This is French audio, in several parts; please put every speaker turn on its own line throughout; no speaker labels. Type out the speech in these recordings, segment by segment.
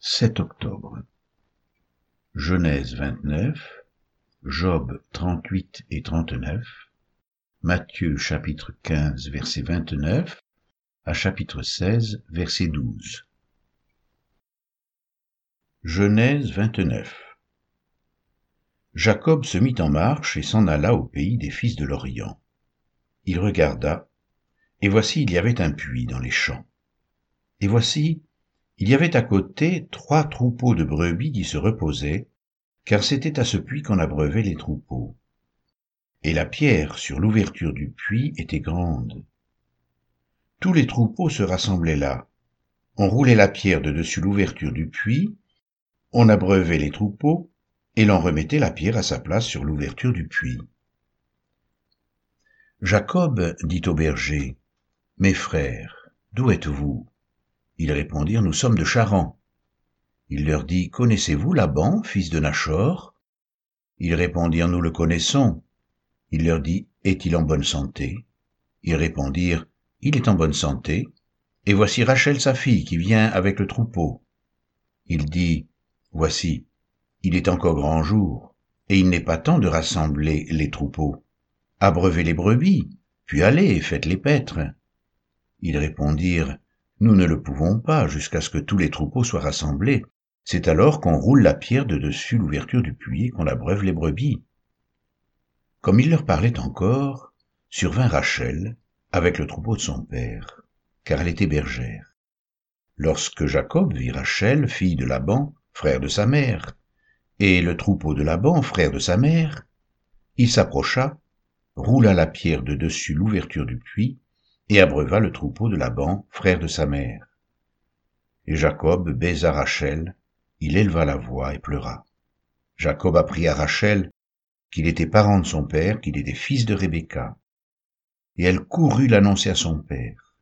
7 octobre. Genèse 29, Job 38 et 39, Matthieu chapitre 15 verset 29 à chapitre 16 verset 12. Genèse 29 Jacob se mit en marche et s'en alla au pays des fils de l'Orient. Il regarda, et voici il y avait un puits dans les champs. Et voici il y avait à côté trois troupeaux de brebis qui se reposaient, car c'était à ce puits qu'on abreuvait les troupeaux. Et la pierre sur l'ouverture du puits était grande. Tous les troupeaux se rassemblaient là. On roulait la pierre de dessus l'ouverture du puits, on abreuvait les troupeaux, et l'on remettait la pierre à sa place sur l'ouverture du puits. Jacob dit au berger, Mes frères, d'où êtes-vous? Ils répondirent, Nous sommes de Charan. Il leur dit, Connaissez-vous Laban, fils de Nachor Ils répondirent, Nous le connaissons. Il leur dit, Est-il en bonne santé? Ils répondirent, Il est en bonne santé, et voici Rachel sa fille qui vient avec le troupeau. Il dit, Voici, il est encore grand jour, et il n'est pas temps de rassembler les troupeaux. Abreuvez les brebis, puis allez, faites les paîtres. Ils répondirent, nous ne le pouvons pas jusqu'à ce que tous les troupeaux soient rassemblés. C'est alors qu'on roule la pierre de dessus l'ouverture du puits et qu'on abreuve les brebis. Comme il leur parlait encore, survint Rachel avec le troupeau de son père, car elle était bergère. Lorsque Jacob vit Rachel, fille de Laban, frère de sa mère, et le troupeau de Laban, frère de sa mère, il s'approcha, roula la pierre de dessus l'ouverture du puits, et abreuva le troupeau de Laban, frère de sa mère. Et Jacob baisa Rachel, il éleva la voix et pleura. Jacob apprit à Rachel qu'il était parent de son père, qu'il était fils de Rebecca. Et elle courut l'annoncer à son père.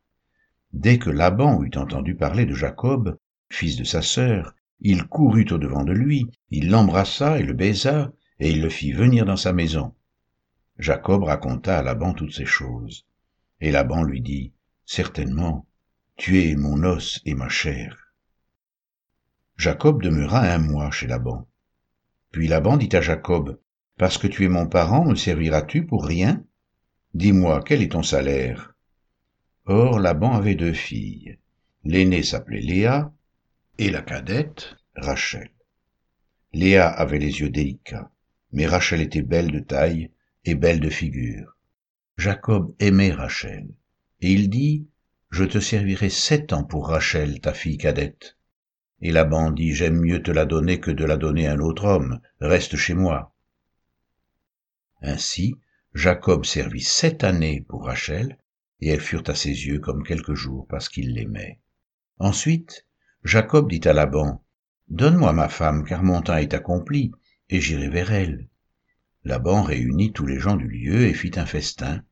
Dès que Laban eut entendu parler de Jacob, fils de sa sœur, il courut au devant de lui, il l'embrassa et le baisa, et il le fit venir dans sa maison. Jacob raconta à Laban toutes ces choses. Et Laban lui dit, Certainement, tu es mon os et ma chair. Jacob demeura un mois chez Laban. Puis Laban dit à Jacob, Parce que tu es mon parent, me serviras-tu pour rien? Dis-moi, quel est ton salaire? Or Laban avait deux filles. L'aînée s'appelait Léa, et la cadette, Rachel. Léa avait les yeux délicats, mais Rachel était belle de taille et belle de figure. Jacob aimait Rachel, et il dit, Je te servirai sept ans pour Rachel, ta fille cadette. Et Laban dit, J'aime mieux te la donner que de la donner à un autre homme, reste chez moi. Ainsi, Jacob servit sept années pour Rachel, et elles furent à ses yeux comme quelques jours parce qu'il l'aimait. Ensuite, Jacob dit à Laban, Donne-moi ma femme, car mon temps est accompli, et j'irai vers elle. Laban réunit tous les gens du lieu et fit un festin.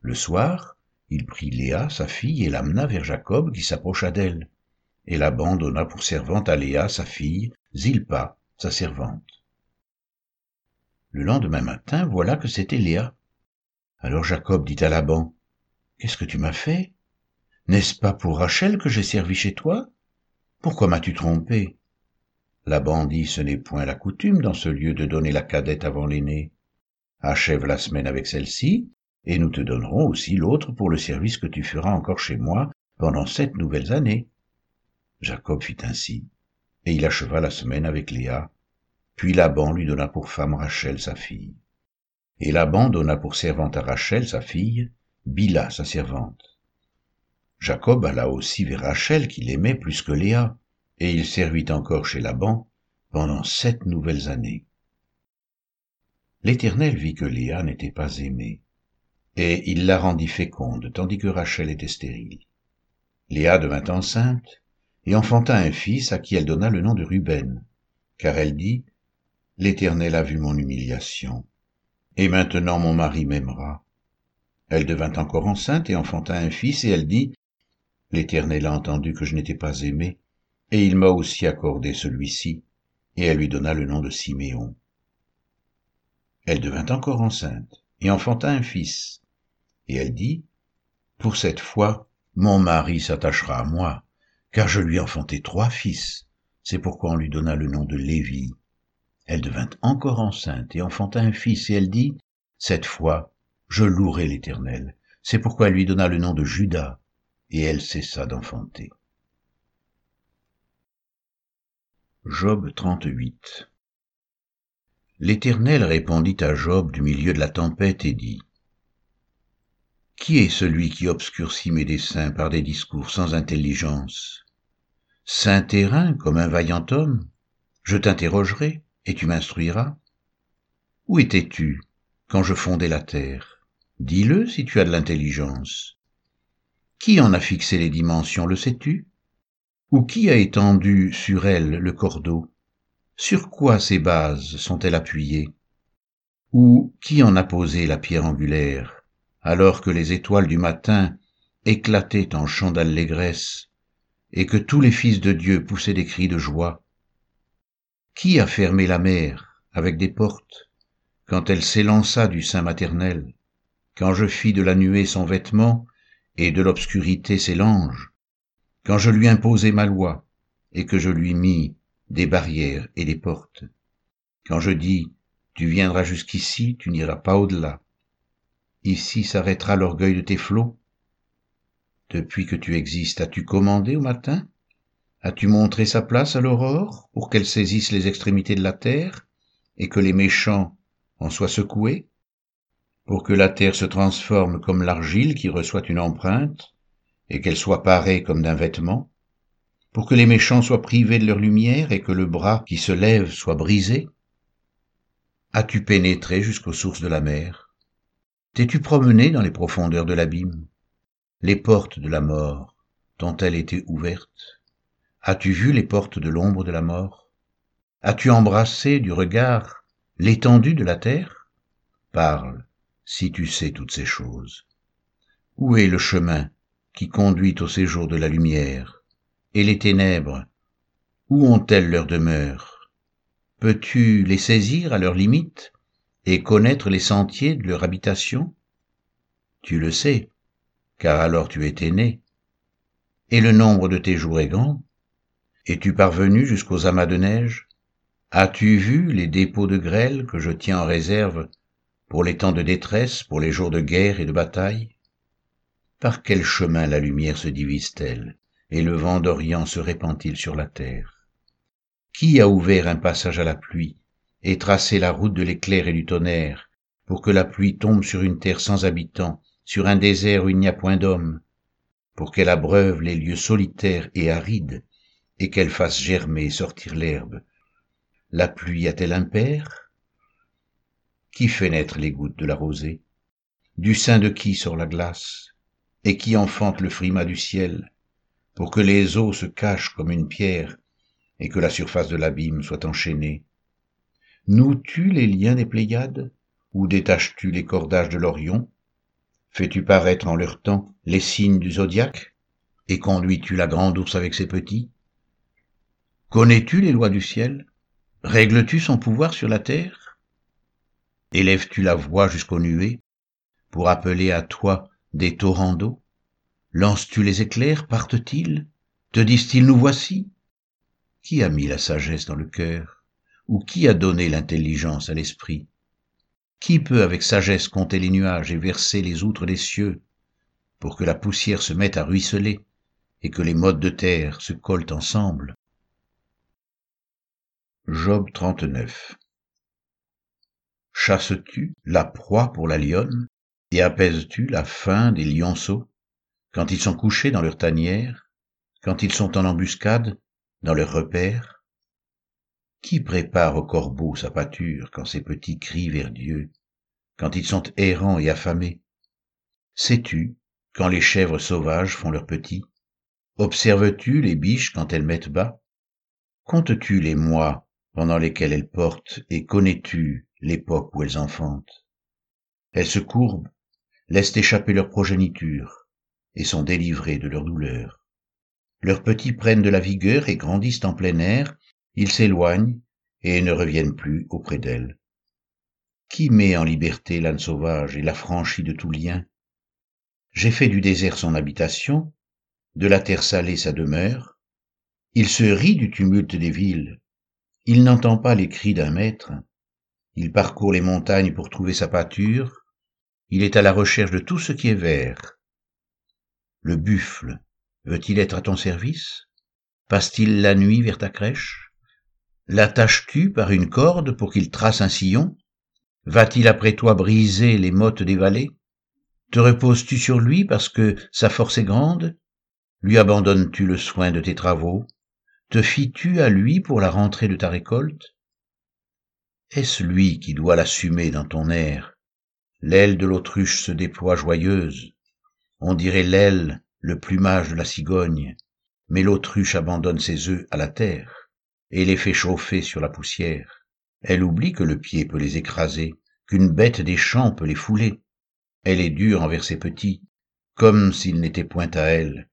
Le soir, il prit Léa, sa fille, et l'amena vers Jacob, qui s'approcha d'elle. Et Laban donna pour servante à Léa, sa fille, Zilpa, sa servante. Le lendemain matin, voilà que c'était Léa. Alors Jacob dit à Laban, Qu'est-ce que tu m'as fait? N'est-ce pas pour Rachel que j'ai servi chez toi? Pourquoi m'as-tu trompé? Laban dit, Ce n'est point la coutume dans ce lieu de donner la cadette avant l'aînée achève la semaine avec celle-ci, et nous te donnerons aussi l'autre pour le service que tu feras encore chez moi pendant sept nouvelles années. Jacob fit ainsi, et il acheva la semaine avec Léa. Puis Laban lui donna pour femme Rachel sa fille. Et Laban donna pour servante à Rachel sa fille, Bila sa servante. Jacob alla aussi vers Rachel qu'il aimait plus que Léa, et il servit encore chez Laban pendant sept nouvelles années. L'Éternel vit que Léa n'était pas aimée, et il la rendit féconde, tandis que Rachel était stérile. Léa devint enceinte, et enfanta un fils à qui elle donna le nom de Ruben, car elle dit, L'Éternel a vu mon humiliation, et maintenant mon mari m'aimera. Elle devint encore enceinte et enfanta un fils, et elle dit, L'Éternel a entendu que je n'étais pas aimée, et il m'a aussi accordé celui-ci, et elle lui donna le nom de Siméon. Elle devint encore enceinte et enfanta un fils. Et elle dit, Pour cette fois, mon mari s'attachera à moi, car je lui enfantai trois fils. C'est pourquoi on lui donna le nom de Lévi. Elle devint encore enceinte et enfanta un fils, et elle dit, Cette fois, je louerai l'Éternel. C'est pourquoi elle lui donna le nom de Judas, et elle cessa d'enfanter. Job 38 L'Éternel répondit à Job du milieu de la tempête et dit, Qui est celui qui obscurcit mes desseins par des discours sans intelligence? Saint terrain comme un vaillant homme Je t'interrogerai, et tu m'instruiras. Où étais-tu quand je fondais la terre? Dis-le si tu as de l'intelligence. Qui en a fixé les dimensions, le sais-tu? Ou qui a étendu sur elle le cordeau? Sur quoi ces bases sont-elles appuyées? Ou qui en a posé la pierre angulaire, alors que les étoiles du matin éclataient en chants d'allégresse, et que tous les fils de Dieu poussaient des cris de joie? Qui a fermé la mer avec des portes, quand elle s'élança du sein maternel, quand je fis de la nuée son vêtement, et de l'obscurité ses langes, quand je lui imposai ma loi, et que je lui mis des barrières et des portes, quand je dis, tu viendras jusqu'ici, tu n'iras pas au-delà. Ici s'arrêtera l'orgueil de tes flots. Depuis que tu existes, as-tu commandé au matin? As-tu montré sa place à l'aurore pour qu'elle saisisse les extrémités de la terre et que les méchants en soient secoués? Pour que la terre se transforme comme l'argile qui reçoit une empreinte, et qu'elle soit parée comme d'un vêtement, pour que les méchants soient privés de leur lumière et que le bras qui se lève soit brisé? As-tu pénétré jusqu'aux sources de la mer? T'es-tu promené dans les profondeurs de l'abîme? Les portes de la mort t'ont-elles été ouvertes? As-tu vu les portes de l'ombre de la mort? As-tu embrassé du regard l'étendue de la terre? Parle, si tu sais toutes ces choses. Où est le chemin qui conduit au séjour de la lumière? Et les ténèbres, où ont-elles leur demeure? Peux-tu les saisir à leurs limites et connaître les sentiers de leur habitation? Tu le sais, car alors tu étais né. Et le nombre de tes jours est grand. Es-tu parvenu jusqu'aux amas de neige? As-tu vu les dépôts de grêle que je tiens en réserve pour les temps de détresse, pour les jours de guerre et de bataille? Par quel chemin la lumière se divise-t-elle, et le vent d'Orient se répand-il sur la terre? Qui a ouvert un passage à la pluie, et tracé la route de l'éclair et du tonnerre, pour que la pluie tombe sur une terre sans habitants, sur un désert où il n'y a point d'homme, pour qu'elle abreuve les lieux solitaires et arides, et qu'elle fasse germer et sortir l'herbe? La pluie a-t-elle un père? Qui fait naître les gouttes de la rosée? Du sein de qui sort la glace? Et qui enfante le frimas du ciel? Pour que les eaux se cachent comme une pierre Et que la surface de l'abîme soit enchaînée. Noues-tu les liens des Pléiades Ou détaches-tu les cordages de l'Orion? Fais-tu paraître en leur temps les signes du zodiaque Et conduis-tu la grande ours avec ses petits? Connais-tu les lois du ciel? Règles-tu son pouvoir sur la terre? Élèves-tu la voix jusqu'aux nuées pour appeler à toi des torrents d'eau? Lances-tu les éclairs, partent-ils? Te disent-ils nous voici? Qui a mis la sagesse dans le cœur? Ou qui a donné l'intelligence à l'esprit? Qui peut avec sagesse compter les nuages et verser les outres des cieux pour que la poussière se mette à ruisseler et que les modes de terre se collent ensemble? Job 39 chasses-tu la proie pour la lionne et apaises-tu la faim des lionceaux? Quand ils sont couchés dans leur tanière quand ils sont en embuscade dans leur repère qui prépare au corbeau sa pâture quand ses petits crient vers Dieu quand ils sont errants et affamés? Sais-tu quand les chèvres sauvages font leurs petits observes-tu les biches quand elles mettent bas? Comptes-tu les mois pendant lesquels elles portent et connais-tu l'époque où elles enfantent? Elles se courbent, laissent échapper leur progéniture, et sont délivrées de leur douleur. Leurs petits prennent de la vigueur et grandissent en plein air, ils s'éloignent et ne reviennent plus auprès d'elles. Qui met en liberté l'âne sauvage et l'affranchit de tout lien? J'ai fait du désert son habitation, de la terre salée sa demeure. Il se rit du tumulte des villes. Il n'entend pas les cris d'un maître. Il parcourt les montagnes pour trouver sa pâture. Il est à la recherche de tout ce qui est vert. Le buffle veut-il être à ton service? Passe-t-il la nuit vers ta crèche? L'attaches-tu par une corde pour qu'il trace un sillon? Va-t-il après toi briser les mottes des vallées? Te reposes-tu sur lui parce que sa force est grande? Lui abandonnes-tu le soin de tes travaux? Te fies-tu à lui pour la rentrée de ta récolte? Est-ce lui qui doit l'assumer dans ton air? L'aile de l'autruche se déploie joyeuse. On dirait l'aile, le plumage de la cigogne, mais l'autruche abandonne ses œufs à la terre et les fait chauffer sur la poussière. Elle oublie que le pied peut les écraser, qu'une bête des champs peut les fouler. Elle est dure envers ses petits, comme s'ils n'étaient point à elle,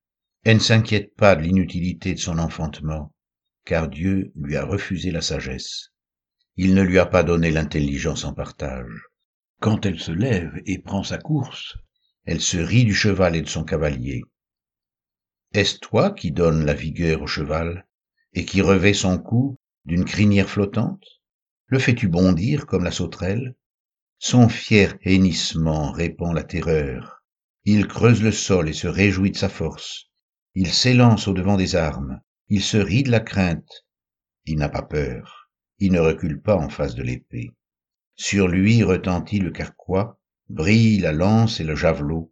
elle ne s'inquiète pas de l'inutilité de son enfantement, car Dieu lui a refusé la sagesse. Il ne lui a pas donné l'intelligence en partage. Quand elle se lève et prend sa course, elle se rit du cheval et de son cavalier. Est-ce toi qui donnes la vigueur au cheval et qui revêt son cou d'une crinière flottante? Le fais-tu bondir comme la sauterelle? Son fier hennissement répand la terreur. Il creuse le sol et se réjouit de sa force. Il s'élance au-devant des armes, il se rit de la crainte, il n'a pas peur, il ne recule pas en face de l'épée. Sur lui retentit le carquois, brille la lance et le javelot.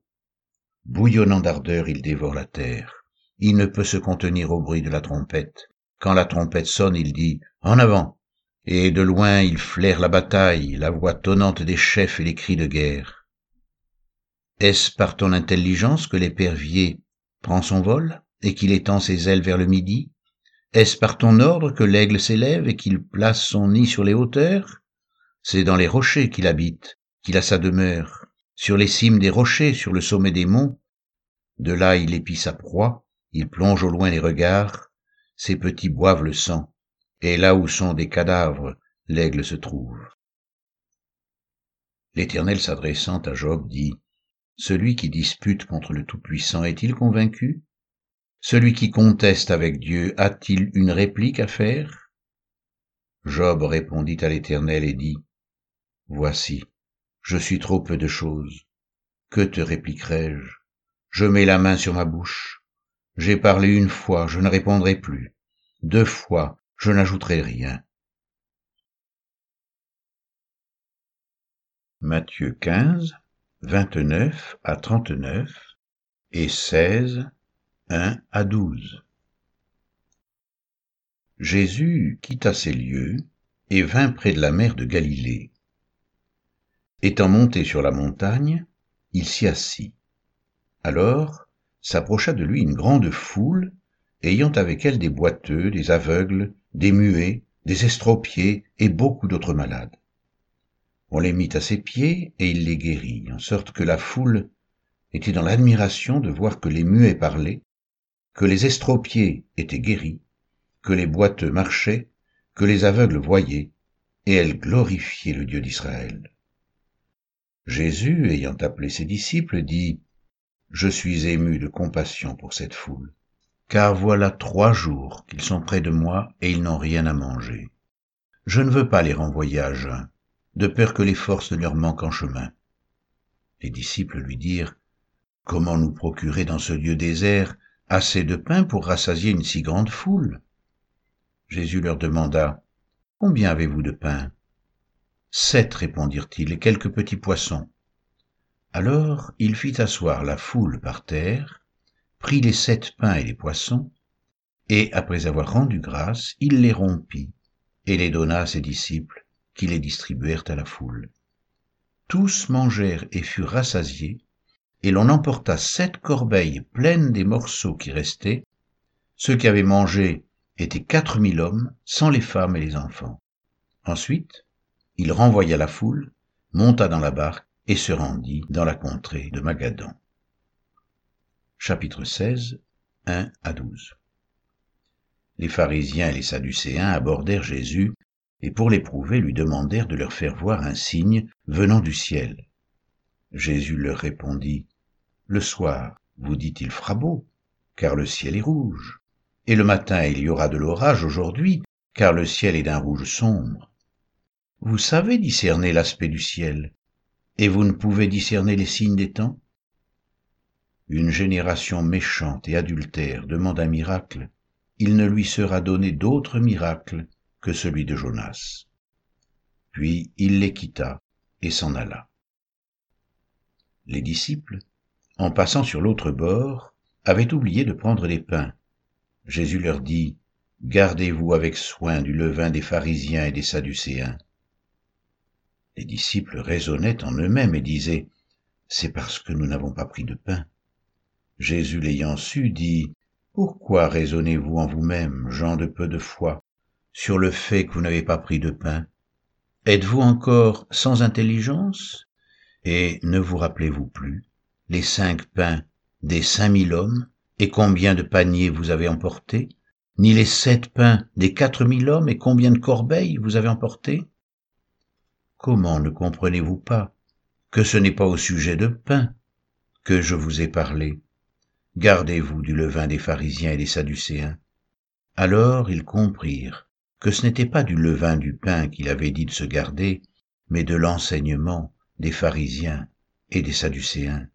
Bouillonnant d'ardeur, il dévore la terre. Il ne peut se contenir au bruit de la trompette. Quand la trompette sonne, il dit En avant et de loin il flaire la bataille, la voix tonnante des chefs et les cris de guerre. Est-ce par ton intelligence que l'épervier prend son vol et qu'il étend ses ailes vers le midi? Est-ce par ton ordre que l'aigle s'élève et qu'il place son nid sur les hauteurs? C'est dans les rochers qu'il habite, qu'il a sa demeure, sur les cimes des rochers, sur le sommet des monts. De là il épie sa proie, il plonge au loin les regards, ses petits boivent le sang, et là où sont des cadavres, l'aigle se trouve. L'Éternel s'adressant à Job dit, celui qui dispute contre le Tout-Puissant est-il convaincu? Celui qui conteste avec Dieu a-t-il une réplique à faire? Job répondit à l'Éternel et dit, Voici, je suis trop peu de choses. Que te répliquerai-je? Je mets la main sur ma bouche. J'ai parlé une fois, je ne répondrai plus. Deux fois, je n'ajouterai rien. Matthieu 15, 29 à 39 et 16, 1 à 12. Jésus quitta ces lieux et vint près de la mer de Galilée. Étant monté sur la montagne, il s'y assit. Alors s'approcha de lui une grande foule, ayant avec elle des boiteux, des aveugles, des muets, des estropiés et beaucoup d'autres malades. On les mit à ses pieds et il les guérit, en sorte que la foule était dans l'admiration de voir que les muets parlaient, que les estropiés étaient guéris, que les boiteux marchaient, que les aveugles voyaient, et elle glorifiait le Dieu d'Israël. Jésus, ayant appelé ses disciples, dit, Je suis ému de compassion pour cette foule, car voilà trois jours qu'ils sont près de moi et ils n'ont rien à manger. Je ne veux pas les renvoyer à jeun, de peur que les forces leur manquent en chemin. Les disciples lui dirent, Comment nous procurer dans ce lieu désert assez de pain pour rassasier une si grande foule? Jésus leur demanda, Combien avez-vous de pain? Sept, répondirent-ils, et quelques petits poissons. Alors il fit asseoir la foule par terre, prit les sept pains et les poissons, et après avoir rendu grâce, il les rompit et les donna à ses disciples qui les distribuèrent à la foule. Tous mangèrent et furent rassasiés, et l'on emporta sept corbeilles pleines des morceaux qui restaient. Ceux qui avaient mangé étaient quatre mille hommes, sans les femmes et les enfants. Ensuite, il renvoya la foule, monta dans la barque et se rendit dans la contrée de Magadan. Chapitre 16, 1 à 12 Les pharisiens et les sadducéens abordèrent Jésus et pour l'éprouver lui demandèrent de leur faire voir un signe venant du ciel. Jésus leur répondit, Le soir, vous dit-il fera beau, car le ciel est rouge. et le matin il y aura de l'orage aujourd'hui, car le ciel est d'un rouge sombre. Vous savez discerner l'aspect du ciel, et vous ne pouvez discerner les signes des temps? Une génération méchante et adultère demande un miracle, il ne lui sera donné d'autre miracle que celui de Jonas. Puis il les quitta et s'en alla. Les disciples, en passant sur l'autre bord, avaient oublié de prendre des pains. Jésus leur dit, Gardez-vous avec soin du levain des pharisiens et des sadducéens. Les disciples raisonnaient en eux-mêmes et disaient, C'est parce que nous n'avons pas pris de pain. Jésus l'ayant su, dit, Pourquoi raisonnez-vous en vous-même, gens de peu de foi, sur le fait que vous n'avez pas pris de pain? Êtes-vous encore sans intelligence? Et ne vous rappelez-vous plus les cinq pains des cinq mille hommes et combien de paniers vous avez emportés? Ni les sept pains des quatre mille hommes et combien de corbeilles vous avez emportés Comment ne comprenez-vous pas que ce n'est pas au sujet de pain que je vous ai parlé? Gardez-vous du levain des pharisiens et des sadducéens. Alors ils comprirent que ce n'était pas du levain du pain qu'il avait dit de se garder, mais de l'enseignement des pharisiens et des sadducéens.